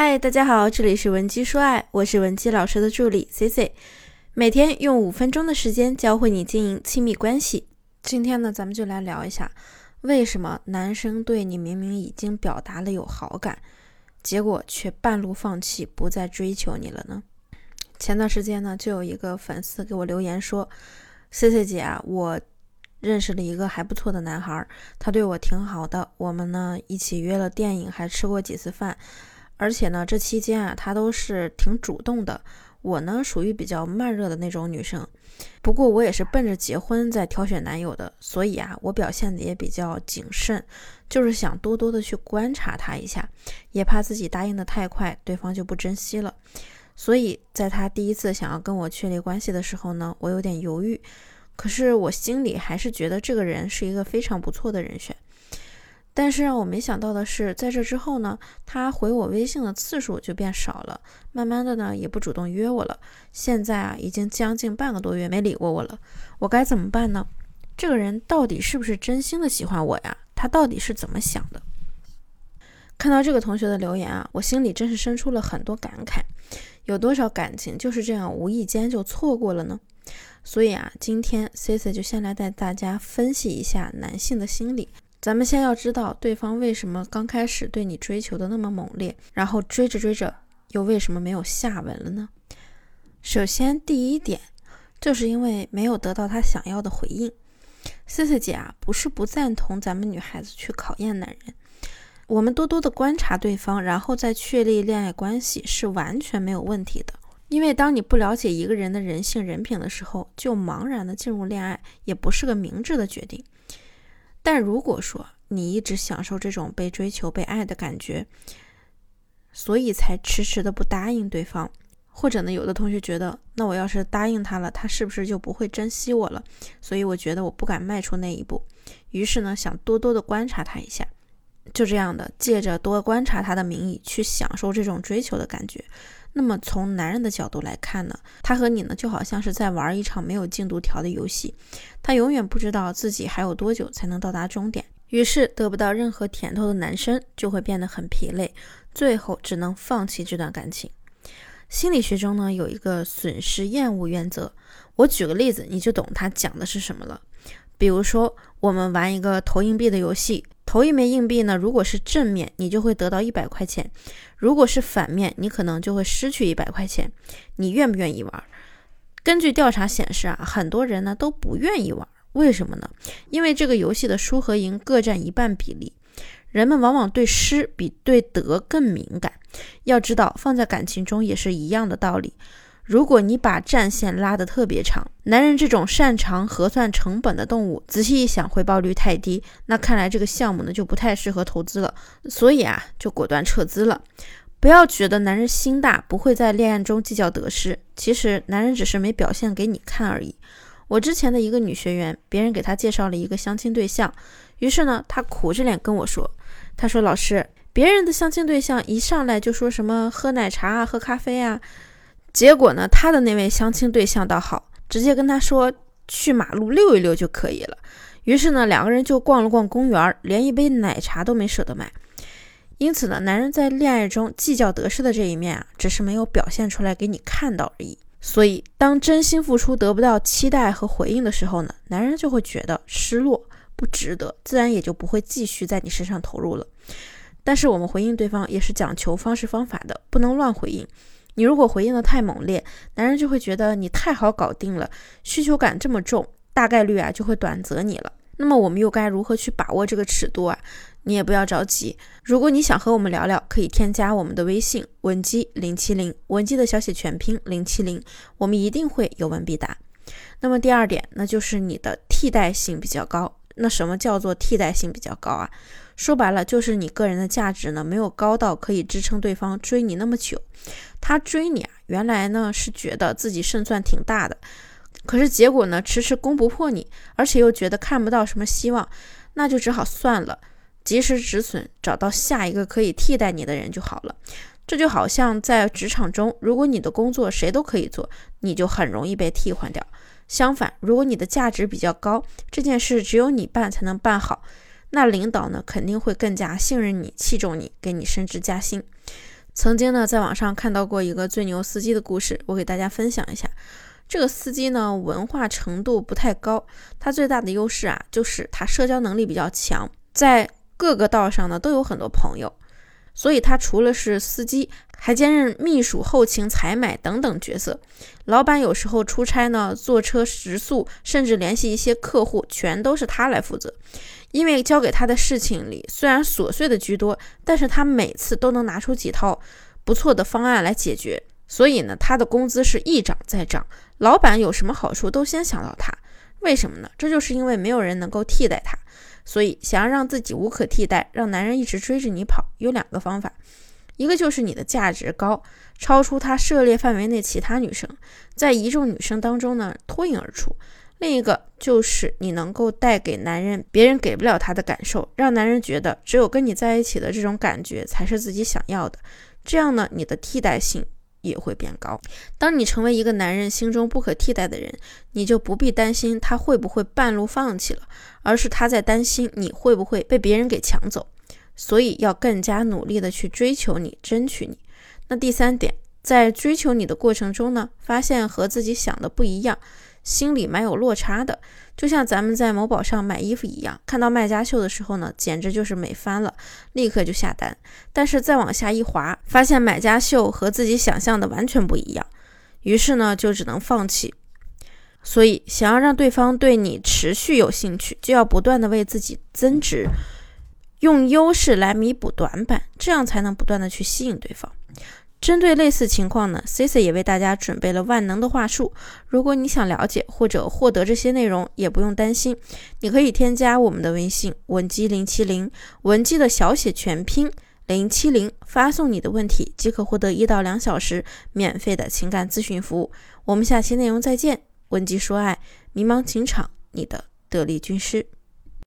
嗨，大家好，这里是文姬说爱，我是文姬老师的助理 C C，每天用五分钟的时间教会你经营亲密关系。今天呢，咱们就来聊一下，为什么男生对你明明已经表达了有好感，结果却半路放弃，不再追求你了呢？前段时间呢，就有一个粉丝给我留言说，C C 姐啊，我认识了一个还不错的男孩，他对我挺好的，我们呢一起约了电影，还吃过几次饭。而且呢，这期间啊，他都是挺主动的。我呢，属于比较慢热的那种女生。不过我也是奔着结婚在挑选男友的，所以啊，我表现的也比较谨慎，就是想多多的去观察他一下，也怕自己答应的太快，对方就不珍惜了。所以在他第一次想要跟我确立关系的时候呢，我有点犹豫。可是我心里还是觉得这个人是一个非常不错的人选。但是让我没想到的是，在这之后呢，他回我微信的次数就变少了，慢慢的呢，也不主动约我了。现在啊，已经将近半个多月没理过我了，我该怎么办呢？这个人到底是不是真心的喜欢我呀？他到底是怎么想的？看到这个同学的留言啊，我心里真是生出了很多感慨。有多少感情就是这样无意间就错过了呢？所以啊，今天 C C 就先来带大家分析一下男性的心理。咱们先要知道对方为什么刚开始对你追求的那么猛烈，然后追着追着又为什么没有下文了呢？首先，第一点，就是因为没有得到他想要的回应。思思姐啊，不是不赞同咱们女孩子去考验男人，我们多多的观察对方，然后再确立恋爱关系是完全没有问题的。因为当你不了解一个人的人性人品的时候，就茫然的进入恋爱，也不是个明智的决定。但如果说你一直享受这种被追求、被爱的感觉，所以才迟迟的不答应对方，或者呢，有的同学觉得，那我要是答应他了，他是不是就不会珍惜我了？所以我觉得我不敢迈出那一步，于是呢，想多多的观察他一下，就这样的借着多观察他的名义去享受这种追求的感觉。那么从男人的角度来看呢，他和你呢就好像是在玩一场没有进度条的游戏，他永远不知道自己还有多久才能到达终点，于是得不到任何甜头的男生就会变得很疲累，最后只能放弃这段感情。心理学中呢有一个损失厌恶原则，我举个例子你就懂他讲的是什么了。比如说我们玩一个投硬币的游戏。投一枚硬币呢，如果是正面，你就会得到一百块钱；如果是反面，你可能就会失去一百块钱。你愿不愿意玩？根据调查显示啊，很多人呢都不愿意玩。为什么呢？因为这个游戏的输和赢各占一半比例，人们往往对失比对得更敏感。要知道，放在感情中也是一样的道理。如果你把战线拉得特别长，男人这种擅长核算成本的动物，仔细一想，回报率太低，那看来这个项目呢就不太适合投资了。所以啊，就果断撤资了。不要觉得男人心大，不会在恋爱中计较得失。其实男人只是没表现给你看而已。我之前的一个女学员，别人给她介绍了一个相亲对象，于是呢，她苦着脸跟我说：“她说老师，别人的相亲对象一上来就说什么喝奶茶啊，喝咖啡啊。”结果呢，他的那位相亲对象倒好，直接跟他说去马路溜一溜就可以了。于是呢，两个人就逛了逛公园，连一杯奶茶都没舍得买。因此呢，男人在恋爱中计较得失的这一面啊，只是没有表现出来给你看到而已。所以，当真心付出得不到期待和回应的时候呢，男人就会觉得失落，不值得，自然也就不会继续在你身上投入了。但是我们回应对方也是讲求方式方法的，不能乱回应。你如果回应的太猛烈，男人就会觉得你太好搞定了，需求感这么重，大概率啊就会短择你了。那么我们又该如何去把握这个尺度啊？你也不要着急，如果你想和我们聊聊，可以添加我们的微信文姬零七零，文姬的小写全拼零七零，我们一定会有问必答。那么第二点，那就是你的替代性比较高。那什么叫做替代性比较高啊？说白了就是你个人的价值呢没有高到可以支撑对方追你那么久。他追你啊，原来呢是觉得自己胜算挺大的，可是结果呢迟迟攻不破你，而且又觉得看不到什么希望，那就只好算了，及时止损，找到下一个可以替代你的人就好了。这就好像在职场中，如果你的工作谁都可以做，你就很容易被替换掉。相反，如果你的价值比较高，这件事只有你办才能办好。那领导呢，肯定会更加信任你、器重你，给你升职加薪。曾经呢，在网上看到过一个最牛司机的故事，我给大家分享一下。这个司机呢，文化程度不太高，他最大的优势啊，就是他社交能力比较强，在各个道上呢都有很多朋友，所以他除了是司机，还兼任秘书、后勤、采买等等角色。老板有时候出差呢，坐车食宿，甚至联系一些客户，全都是他来负责。因为交给他的事情里虽然琐碎的居多，但是他每次都能拿出几套不错的方案来解决，所以呢，他的工资是一涨再涨。老板有什么好处都先想到他，为什么呢？这就是因为没有人能够替代他，所以想要让自己无可替代，让男人一直追着你跑，有两个方法，一个就是你的价值高，超出他涉猎范围内其他女生，在一众女生当中呢脱颖而出；另一个就是你能够带给男人别人给不了他的感受，让男人觉得只有跟你在一起的这种感觉才是自己想要的，这样呢，你的替代性。也会变高。当你成为一个男人心中不可替代的人，你就不必担心他会不会半路放弃了，而是他在担心你会不会被别人给抢走。所以要更加努力的去追求你，争取你。那第三点，在追求你的过程中呢，发现和自己想的不一样。心里蛮有落差的，就像咱们在某宝上买衣服一样，看到卖家秀的时候呢，简直就是美翻了，立刻就下单。但是再往下一滑，发现买家秀和自己想象的完全不一样，于是呢，就只能放弃。所以，想要让对方对你持续有兴趣，就要不断的为自己增值，用优势来弥补短板，这样才能不断的去吸引对方。针对类似情况呢，Cici 也为大家准备了万能的话术。如果你想了解或者获得这些内容，也不用担心，你可以添加我们的微信文姬零七零，文姬的小写全拼零七零，发送你的问题即可获得一到两小时免费的情感咨询服务。我们下期内容再见，文姬说爱，迷茫情场，你的得力军师。